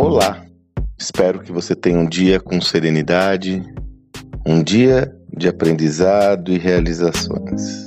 Olá! Espero que você tenha um dia com serenidade, um dia de aprendizado e realizações.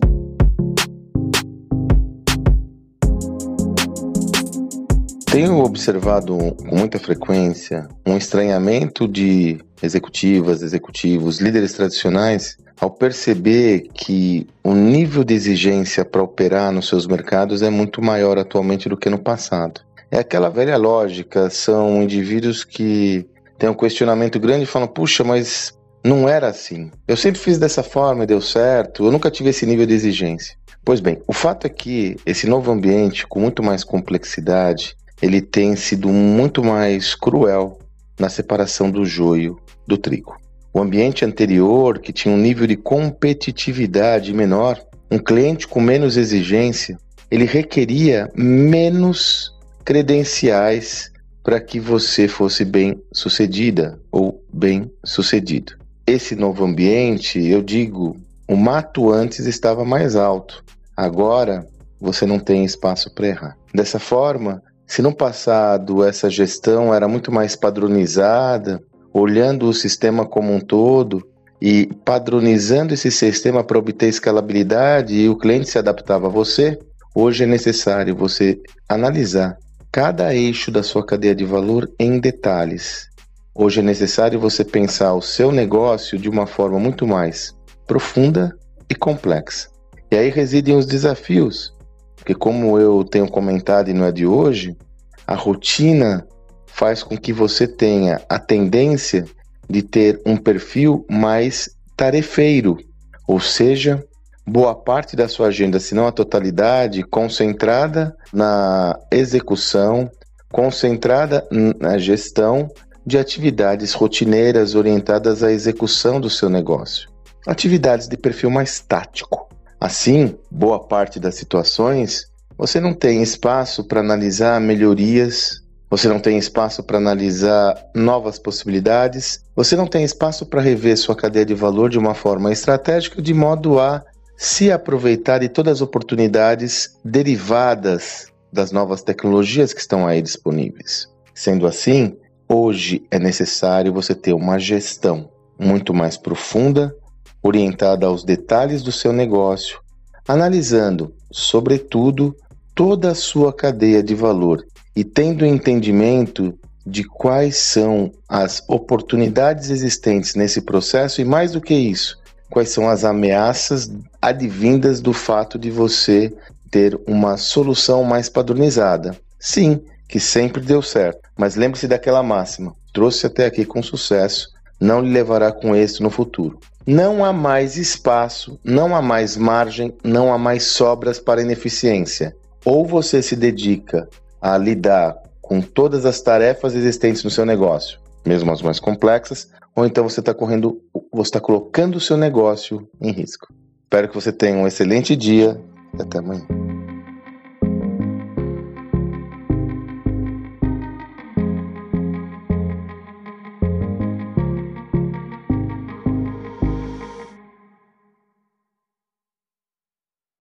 Tenho observado com muita frequência um estranhamento de executivas, executivos, líderes tradicionais ao perceber que o nível de exigência para operar nos seus mercados é muito maior atualmente do que no passado. É aquela velha lógica, são indivíduos que têm um questionamento grande e falam: puxa, mas não era assim. Eu sempre fiz dessa forma e deu certo, eu nunca tive esse nível de exigência. Pois bem, o fato é que esse novo ambiente, com muito mais complexidade, ele tem sido muito mais cruel na separação do joio do trigo. O ambiente anterior, que tinha um nível de competitividade menor, um cliente com menos exigência, ele requeria menos credenciais para que você fosse bem sucedida ou bem sucedido. Esse novo ambiente, eu digo, o mato antes estava mais alto. Agora você não tem espaço para errar. Dessa forma, se no passado essa gestão era muito mais padronizada, olhando o sistema como um todo e padronizando esse sistema para obter escalabilidade e o cliente se adaptava a você, hoje é necessário você analisar cada eixo da sua cadeia de valor em detalhes. Hoje é necessário você pensar o seu negócio de uma forma muito mais profunda e complexa. E aí residem os desafios, porque como eu tenho comentado e não é de hoje, a rotina faz com que você tenha a tendência de ter um perfil mais tarefeiro, ou seja, boa parte da sua agenda, se não a totalidade, concentrada na execução, concentrada na gestão de atividades rotineiras orientadas à execução do seu negócio. Atividades de perfil mais tático. Assim, boa parte das situações você não tem espaço para analisar melhorias, você não tem espaço para analisar novas possibilidades, você não tem espaço para rever sua cadeia de valor de uma forma estratégica de modo a se aproveitar de todas as oportunidades derivadas das novas tecnologias que estão aí disponíveis. Sendo assim, hoje é necessário você ter uma gestão muito mais profunda, orientada aos detalhes do seu negócio, analisando, sobretudo, toda a sua cadeia de valor e tendo entendimento de quais são as oportunidades existentes nesse processo e mais do que isso, quais são as ameaças advindas do fato de você ter uma solução mais padronizada. Sim, que sempre deu certo, mas lembre-se daquela máxima: trouxe até aqui com sucesso, não lhe levará com êxito no futuro. Não há mais espaço, não há mais margem, não há mais sobras para ineficiência. Ou você se dedica a lidar com todas as tarefas existentes no seu negócio, mesmo as mais complexas, ou então você está correndo, você está colocando o seu negócio em risco. Espero que você tenha um excelente dia e até amanhã.